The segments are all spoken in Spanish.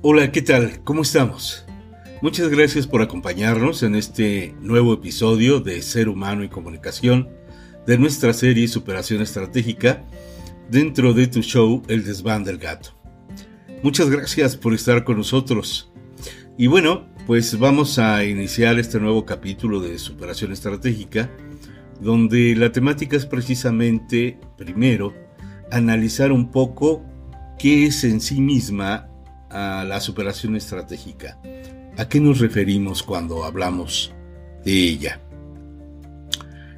Hola, ¿qué tal? ¿Cómo estamos? Muchas gracias por acompañarnos en este nuevo episodio de Ser Humano y Comunicación de nuestra serie Superación Estratégica dentro de tu show El Desván del Gato. Muchas gracias por estar con nosotros. Y bueno, pues vamos a iniciar este nuevo capítulo de Superación Estratégica, donde la temática es precisamente, primero, analizar un poco qué es en sí misma a la superación estratégica. ¿A qué nos referimos cuando hablamos de ella?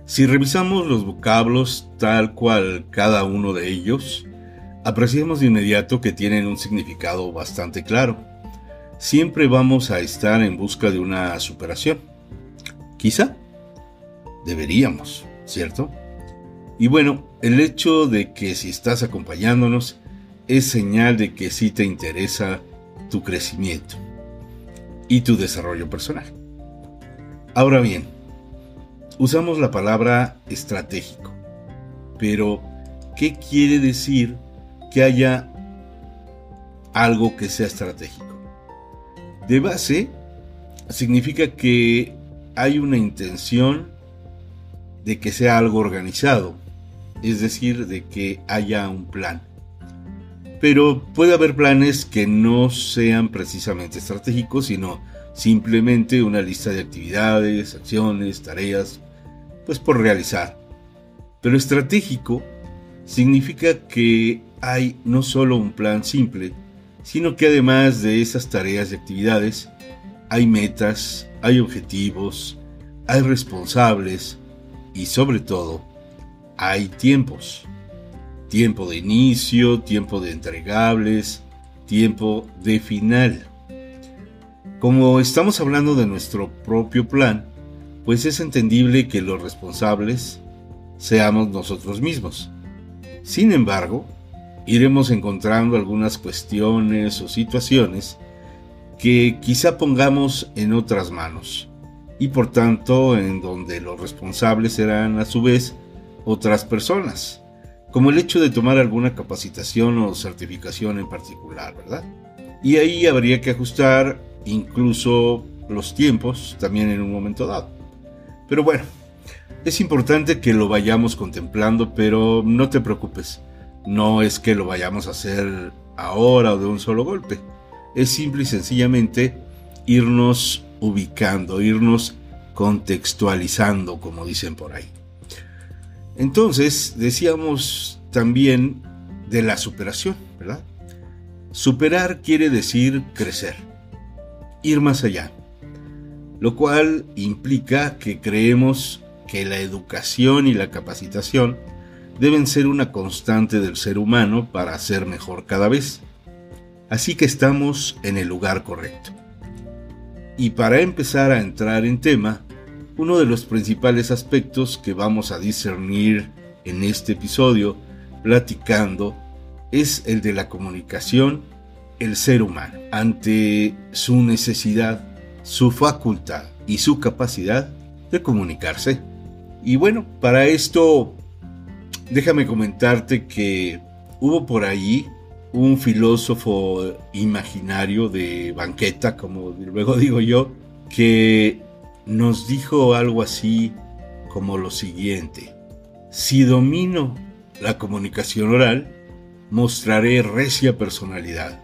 Si revisamos los vocablos tal cual cada uno de ellos, apreciamos de inmediato que tienen un significado bastante claro. Siempre vamos a estar en busca de una superación. Quizá deberíamos, ¿cierto? Y bueno, el hecho de que si estás acompañándonos es señal de que sí te interesa tu crecimiento y tu desarrollo personal. Ahora bien, usamos la palabra estratégico, pero ¿qué quiere decir que haya algo que sea estratégico? De base, significa que hay una intención de que sea algo organizado, es decir, de que haya un plan. Pero puede haber planes que no sean precisamente estratégicos, sino simplemente una lista de actividades, acciones, tareas, pues por realizar. Pero estratégico significa que hay no solo un plan simple, sino que además de esas tareas y actividades, hay metas, hay objetivos, hay responsables y sobre todo, hay tiempos tiempo de inicio, tiempo de entregables, tiempo de final. Como estamos hablando de nuestro propio plan, pues es entendible que los responsables seamos nosotros mismos. Sin embargo, iremos encontrando algunas cuestiones o situaciones que quizá pongamos en otras manos y por tanto en donde los responsables serán a su vez otras personas como el hecho de tomar alguna capacitación o certificación en particular, ¿verdad? Y ahí habría que ajustar incluso los tiempos también en un momento dado. Pero bueno, es importante que lo vayamos contemplando, pero no te preocupes, no es que lo vayamos a hacer ahora o de un solo golpe, es simple y sencillamente irnos ubicando, irnos contextualizando, como dicen por ahí. Entonces, decíamos también de la superación, ¿verdad? Superar quiere decir crecer, ir más allá, lo cual implica que creemos que la educación y la capacitación deben ser una constante del ser humano para ser mejor cada vez. Así que estamos en el lugar correcto. Y para empezar a entrar en tema, uno de los principales aspectos que vamos a discernir en este episodio, platicando, es el de la comunicación, el ser humano, ante su necesidad, su facultad y su capacidad de comunicarse. Y bueno, para esto, déjame comentarte que hubo por allí un filósofo imaginario de banqueta, como luego digo yo, que nos dijo algo así como lo siguiente. Si domino la comunicación oral, mostraré recia personalidad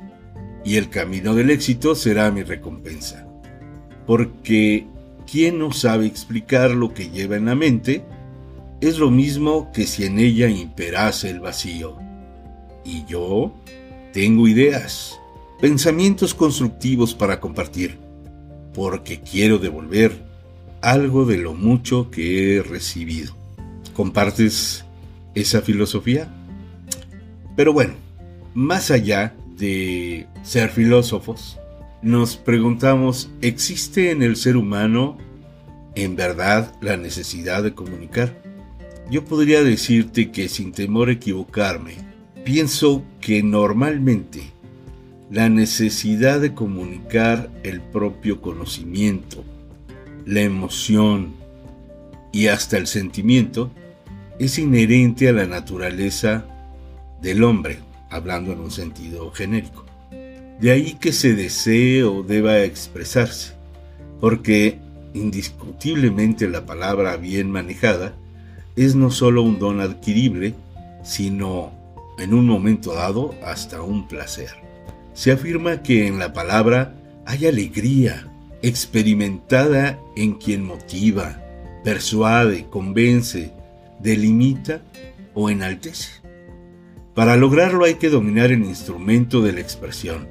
y el camino del éxito será mi recompensa. Porque quien no sabe explicar lo que lleva en la mente es lo mismo que si en ella imperase el vacío. Y yo tengo ideas, pensamientos constructivos para compartir, porque quiero devolver algo de lo mucho que he recibido. ¿Compartes esa filosofía? Pero bueno, más allá de ser filósofos, nos preguntamos, ¿existe en el ser humano en verdad la necesidad de comunicar? Yo podría decirte que sin temor a equivocarme, pienso que normalmente la necesidad de comunicar el propio conocimiento, la emoción y hasta el sentimiento es inherente a la naturaleza del hombre, hablando en un sentido genérico. De ahí que se desee o deba expresarse, porque indiscutiblemente la palabra bien manejada es no solo un don adquirible, sino en un momento dado hasta un placer. Se afirma que en la palabra hay alegría experimentada en quien motiva, persuade, convence, delimita o enaltece. Para lograrlo hay que dominar el instrumento de la expresión,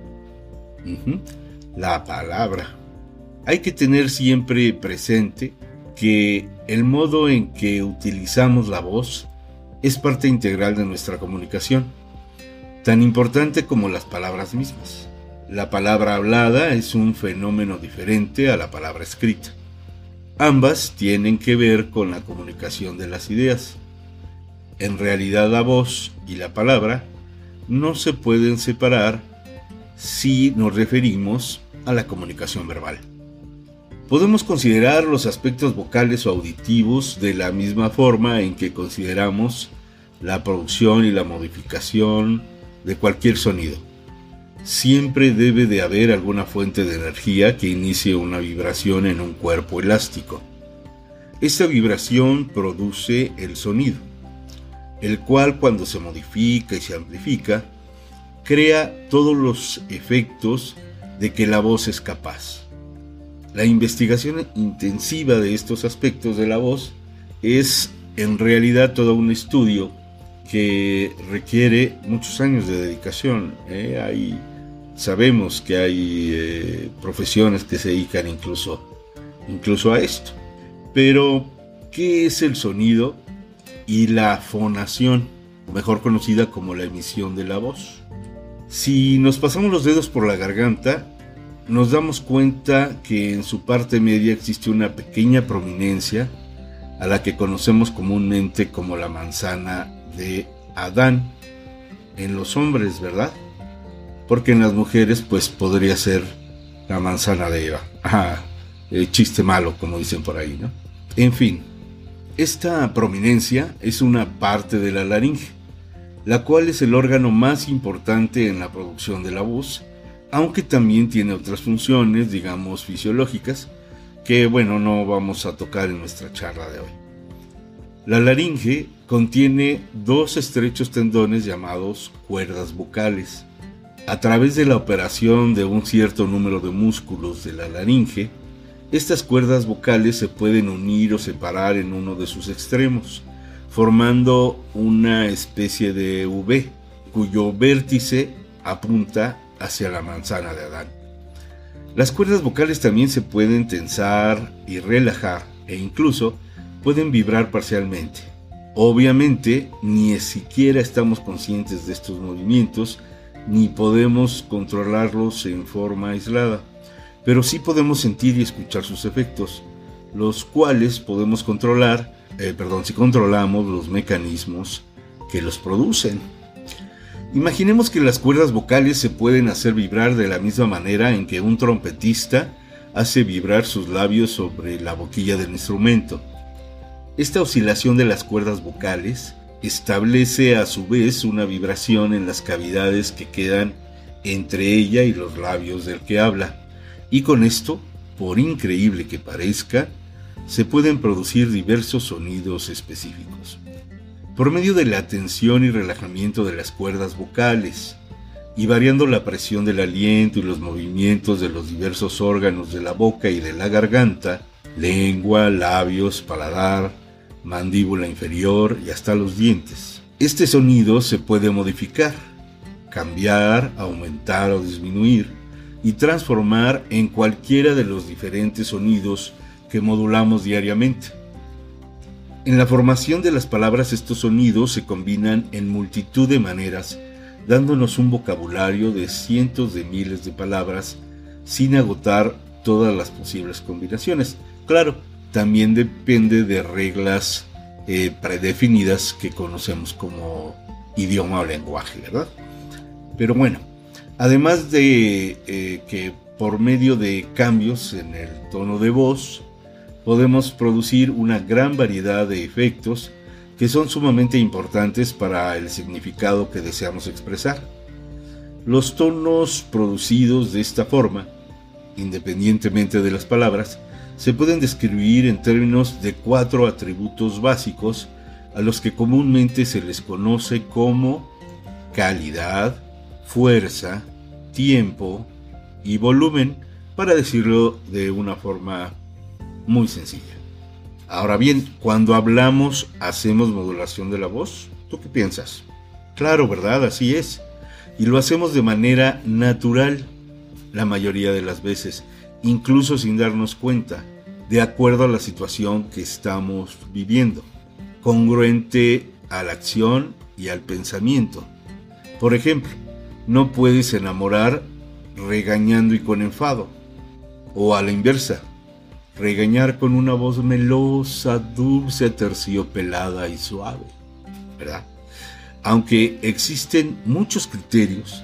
la palabra. Hay que tener siempre presente que el modo en que utilizamos la voz es parte integral de nuestra comunicación, tan importante como las palabras mismas. La palabra hablada es un fenómeno diferente a la palabra escrita. Ambas tienen que ver con la comunicación de las ideas. En realidad la voz y la palabra no se pueden separar si nos referimos a la comunicación verbal. Podemos considerar los aspectos vocales o auditivos de la misma forma en que consideramos la producción y la modificación de cualquier sonido. Siempre debe de haber alguna fuente de energía que inicie una vibración en un cuerpo elástico. Esta vibración produce el sonido, el cual cuando se modifica y se amplifica, crea todos los efectos de que la voz es capaz. La investigación intensiva de estos aspectos de la voz es en realidad todo un estudio que requiere muchos años de dedicación. ¿eh? Sabemos que hay eh, profesiones que se dedican incluso, incluso a esto. Pero, ¿qué es el sonido y la fonación, mejor conocida como la emisión de la voz? Si nos pasamos los dedos por la garganta, nos damos cuenta que en su parte media existe una pequeña prominencia a la que conocemos comúnmente como la manzana de Adán en los hombres, ¿verdad? Porque en las mujeres pues podría ser la manzana de Eva. Ah, chiste malo, como dicen por ahí, ¿no? En fin, esta prominencia es una parte de la laringe, la cual es el órgano más importante en la producción de la voz aunque también tiene otras funciones, digamos, fisiológicas, que bueno, no vamos a tocar en nuestra charla de hoy. La laringe contiene dos estrechos tendones llamados cuerdas vocales. A través de la operación de un cierto número de músculos de la laringe, estas cuerdas vocales se pueden unir o separar en uno de sus extremos, formando una especie de V, cuyo vértice apunta hacia la manzana de Adán. Las cuerdas vocales también se pueden tensar y relajar e incluso pueden vibrar parcialmente. Obviamente, ni siquiera estamos conscientes de estos movimientos ni podemos controlarlos en forma aislada, pero sí podemos sentir y escuchar sus efectos, los cuales podemos controlar, eh, perdón, si controlamos los mecanismos que los producen. Imaginemos que las cuerdas vocales se pueden hacer vibrar de la misma manera en que un trompetista hace vibrar sus labios sobre la boquilla del instrumento. Esta oscilación de las cuerdas vocales establece a su vez una vibración en las cavidades que quedan entre ella y los labios del que habla, y con esto, por increíble que parezca, se pueden producir diversos sonidos específicos. Por medio de la tensión y relajamiento de las cuerdas vocales, y variando la presión del aliento y los movimientos de los diversos órganos de la boca y de la garganta, lengua, labios, paladar, mandíbula inferior y hasta los dientes. Este sonido se puede modificar, cambiar, aumentar o disminuir y transformar en cualquiera de los diferentes sonidos que modulamos diariamente. En la formación de las palabras estos sonidos se combinan en multitud de maneras, dándonos un vocabulario de cientos de miles de palabras sin agotar todas las posibles combinaciones. Claro, también depende de reglas eh, predefinidas que conocemos como idioma o lenguaje, ¿verdad? Pero bueno, además de eh, que por medio de cambios en el tono de voz, podemos producir una gran variedad de efectos que son sumamente importantes para el significado que deseamos expresar. Los tonos producidos de esta forma, independientemente de las palabras, se pueden describir en términos de cuatro atributos básicos a los que comúnmente se les conoce como calidad, fuerza, tiempo y volumen, para decirlo de una forma muy sencilla. Ahora bien, cuando hablamos, ¿hacemos modulación de la voz? ¿Tú qué piensas? Claro, ¿verdad? Así es. Y lo hacemos de manera natural la mayoría de las veces, incluso sin darnos cuenta, de acuerdo a la situación que estamos viviendo, congruente a la acción y al pensamiento. Por ejemplo, no puedes enamorar regañando y con enfado, o a la inversa, regañar con una voz melosa, dulce, terciopelada y suave, ¿verdad? Aunque existen muchos criterios,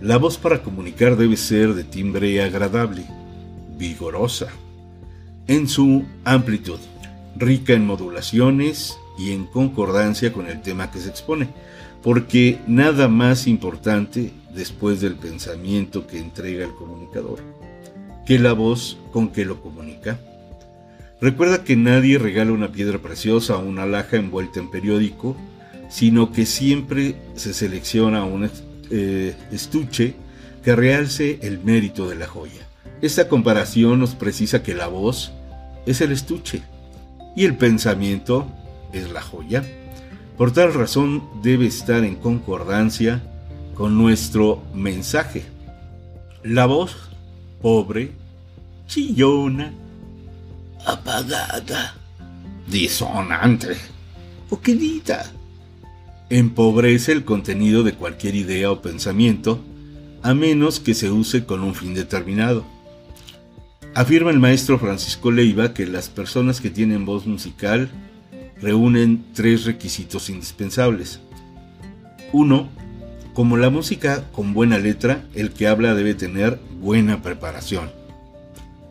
la voz para comunicar debe ser de timbre agradable, vigorosa, en su amplitud, rica en modulaciones y en concordancia con el tema que se expone, porque nada más importante después del pensamiento que entrega el comunicador que la voz con que lo comunica. Recuerda que nadie regala una piedra preciosa o una alhaja envuelta en periódico, sino que siempre se selecciona un eh, estuche que realce el mérito de la joya. Esta comparación nos precisa que la voz es el estuche y el pensamiento es la joya. Por tal razón debe estar en concordancia con nuestro mensaje. La voz pobre, chillona, apagada, disonante o querida. Empobrece el contenido de cualquier idea o pensamiento, a menos que se use con un fin determinado. Afirma el maestro Francisco Leiva que las personas que tienen voz musical reúnen tres requisitos indispensables. Uno, como la música con buena letra, el que habla debe tener buena preparación.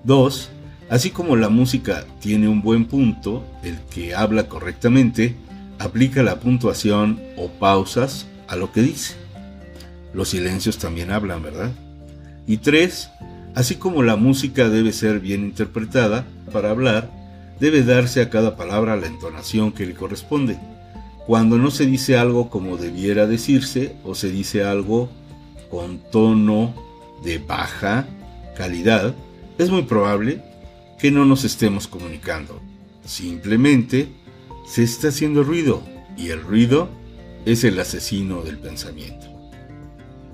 2. Así como la música tiene un buen punto, el que habla correctamente aplica la puntuación o pausas a lo que dice. Los silencios también hablan, ¿verdad? Y 3. Así como la música debe ser bien interpretada, para hablar debe darse a cada palabra la entonación que le corresponde cuando no se dice algo como debiera decirse o se dice algo con tono de baja calidad, es muy probable que no nos estemos comunicando. Simplemente se está haciendo ruido y el ruido es el asesino del pensamiento.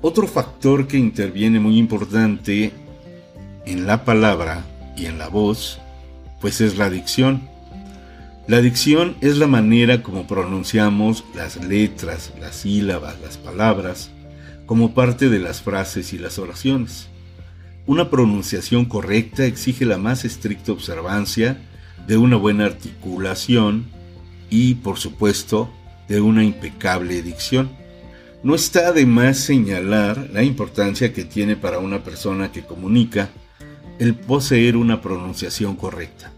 Otro factor que interviene muy importante en la palabra y en la voz, pues es la dicción. La dicción es la manera como pronunciamos las letras, las sílabas, las palabras, como parte de las frases y las oraciones. Una pronunciación correcta exige la más estricta observancia de una buena articulación y, por supuesto, de una impecable dicción. No está de más señalar la importancia que tiene para una persona que comunica el poseer una pronunciación correcta.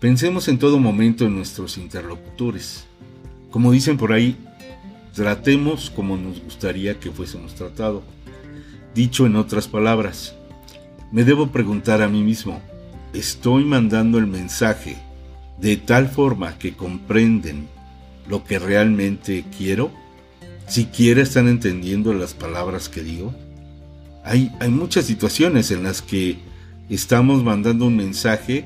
Pensemos en todo momento en nuestros interlocutores. Como dicen por ahí, tratemos como nos gustaría que fuésemos tratados. Dicho en otras palabras, me debo preguntar a mí mismo, ¿estoy mandando el mensaje de tal forma que comprenden lo que realmente quiero? ¿Siquiera están entendiendo las palabras que digo? Hay, hay muchas situaciones en las que estamos mandando un mensaje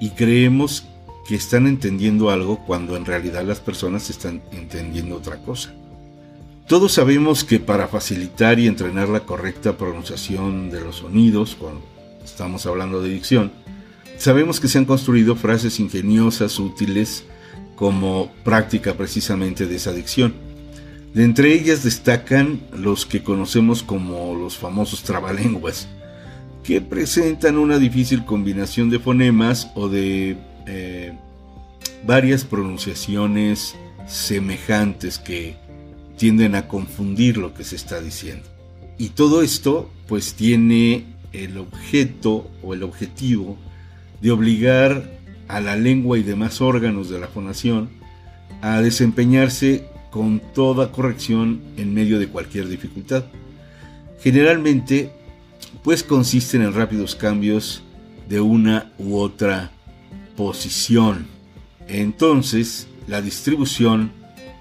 y creemos que están entendiendo algo cuando en realidad las personas están entendiendo otra cosa. Todos sabemos que para facilitar y entrenar la correcta pronunciación de los sonidos, cuando estamos hablando de dicción, sabemos que se han construido frases ingeniosas, útiles, como práctica precisamente de esa dicción. De entre ellas destacan los que conocemos como los famosos trabalenguas, que presentan una difícil combinación de fonemas o de eh, varias pronunciaciones semejantes que tienden a confundir lo que se está diciendo. Y todo esto pues tiene el objeto o el objetivo de obligar a la lengua y demás órganos de la fonación a desempeñarse con toda corrección en medio de cualquier dificultad. Generalmente, pues consisten en rápidos cambios de una u otra posición. Entonces, la distribución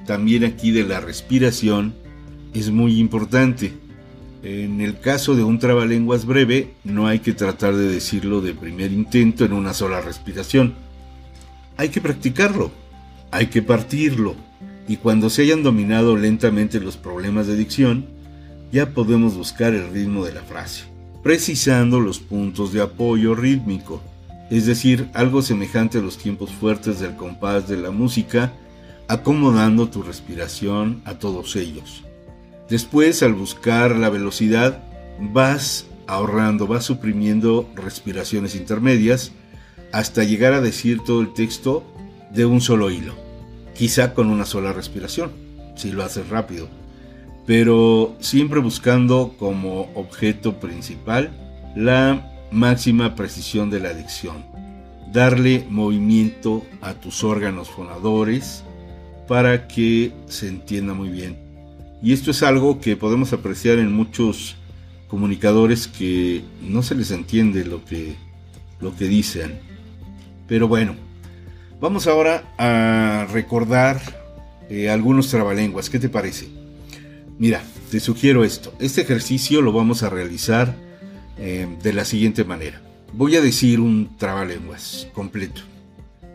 también aquí de la respiración es muy importante. En el caso de un trabalenguas breve, no hay que tratar de decirlo de primer intento en una sola respiración. Hay que practicarlo, hay que partirlo, y cuando se hayan dominado lentamente los problemas de dicción, ya podemos buscar el ritmo de la frase, precisando los puntos de apoyo rítmico, es decir, algo semejante a los tiempos fuertes del compás de la música, acomodando tu respiración a todos ellos. Después, al buscar la velocidad, vas ahorrando, vas suprimiendo respiraciones intermedias hasta llegar a decir todo el texto de un solo hilo, quizá con una sola respiración, si lo haces rápido, pero siempre buscando como objeto principal la máxima precisión de la dicción, darle movimiento a tus órganos fonadores para que se entienda muy bien. Y esto es algo que podemos apreciar en muchos comunicadores que no se les entiende lo que, lo que dicen. Pero bueno, vamos ahora a recordar eh, algunos trabalenguas. ¿Qué te parece? Mira, te sugiero esto. Este ejercicio lo vamos a realizar eh, de la siguiente manera. Voy a decir un trabalenguas completo.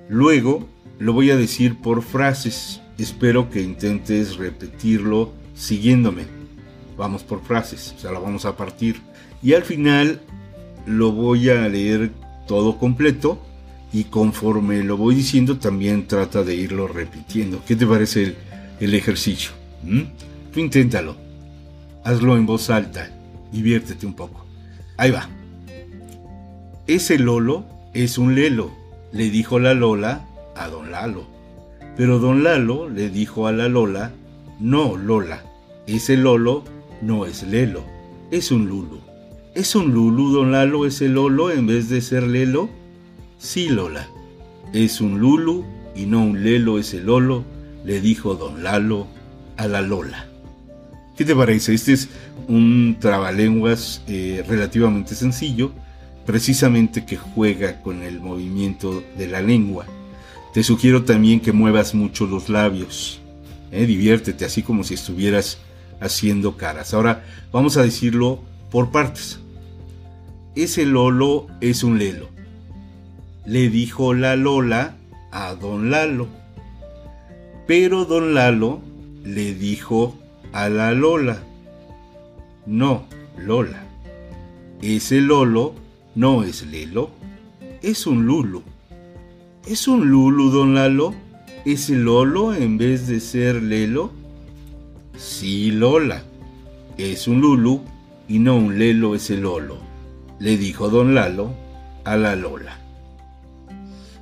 Luego lo voy a decir por frases. Espero que intentes repetirlo siguiéndome. Vamos por frases, o sea, la vamos a partir. Y al final lo voy a leer todo completo y conforme lo voy diciendo también trata de irlo repitiendo. ¿Qué te parece el, ejercicio? ¿Mm? Tú inténtalo. Hazlo en voz alta. Diviértete un poco. Ahí va. Ese Lolo es un Lelo, le dijo la Lola a don Lalo. Pero don Lalo le dijo a la Lola, no, Lola, ese Lolo no es Lelo, es un Lulu. ¿Es un Lulu, don Lalo, ese Lolo en vez de ser Lelo? Sí, Lola, es un Lulu y no un Lelo ese Lolo, le dijo don Lalo a la Lola. ¿Qué te parece? Este es un trabalenguas eh, relativamente sencillo, precisamente que juega con el movimiento de la lengua. Te sugiero también que muevas mucho los labios. ¿eh? Diviértete, así como si estuvieras haciendo caras. Ahora vamos a decirlo por partes. Ese Lolo es un Lelo. Le dijo la Lola a don Lalo. Pero don Lalo le dijo a la Lola. No, Lola. Ese Lolo no es Lelo, es un Lulu. ¿Es un Lulu, don Lalo? ¿Es Lolo en vez de ser Lelo? Sí, Lola. Es un Lulu y no un Lelo es el Lolo, le dijo don Lalo a la Lola.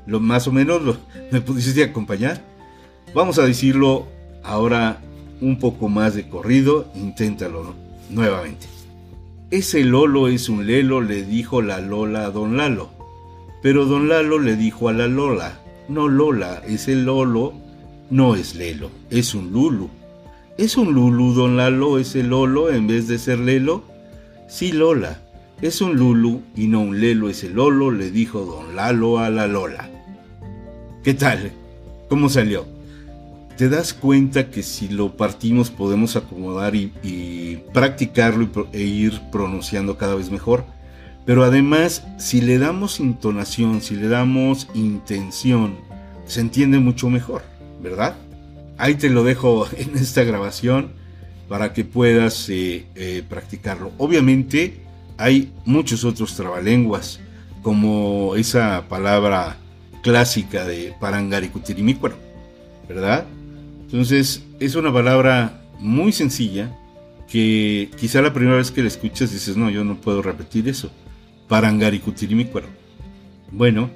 Lo más o menos lo, me pudiste acompañar. Vamos a decirlo ahora un poco más de corrido. Inténtalo nuevamente. Ese Lolo es un Lelo, le dijo la Lola a don Lalo. Pero don Lalo le dijo a la Lola, no Lola, ese Lolo no es Lelo, es un Lulu. ¿Es un Lulu, don Lalo, ese Lolo en vez de ser Lelo? Sí, Lola, es un Lulu y no un Lelo, ese Lolo, le dijo don Lalo a la Lola. ¿Qué tal? ¿Cómo salió? ¿Te das cuenta que si lo partimos podemos acomodar y, practicarlo e ir pronunciando cada vez mejor? Pero además, si le damos intonación, si le damos intención, se entiende mucho mejor, ¿verdad? Ahí te lo dejo en esta grabación para que puedas eh, eh, practicarlo. Obviamente hay muchos otros trabalenguas, como esa palabra clásica de parangaricutirimícuaro, ¿verdad? Entonces es una palabra muy sencilla que quizá la primera vez que la escuchas dices, no, yo no puedo repetir eso. Parangaricutirimícuaro. Bueno,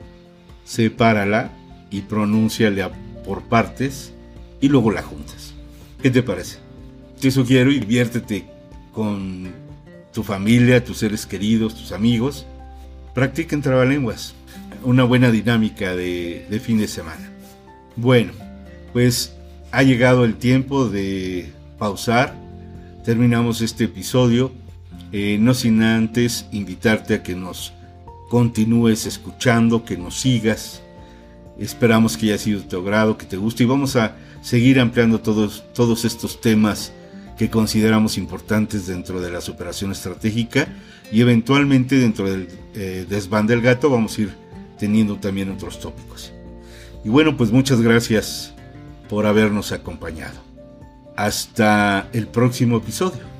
sepárala y pronúnciala por partes y luego la juntas. ¿Qué te parece? Te sugiero y diviértete con tu familia, tus seres queridos, tus amigos. Practiquen trabalenguas. Una buena dinámica de, de fin de semana. Bueno, pues ha llegado el tiempo de pausar. Terminamos este episodio Eh, no sin antes invitarte a que nos continúes escuchando, que nos sigas. Esperamos que haya sido de tu agrado, que te guste y vamos a seguir ampliando todos, todos estos temas que consideramos importantes dentro de la superación estratégica y eventualmente dentro del eh, desván del gato vamos a ir teniendo también otros tópicos. Y bueno, pues muchas gracias por habernos acompañado. Hasta el próximo episodio.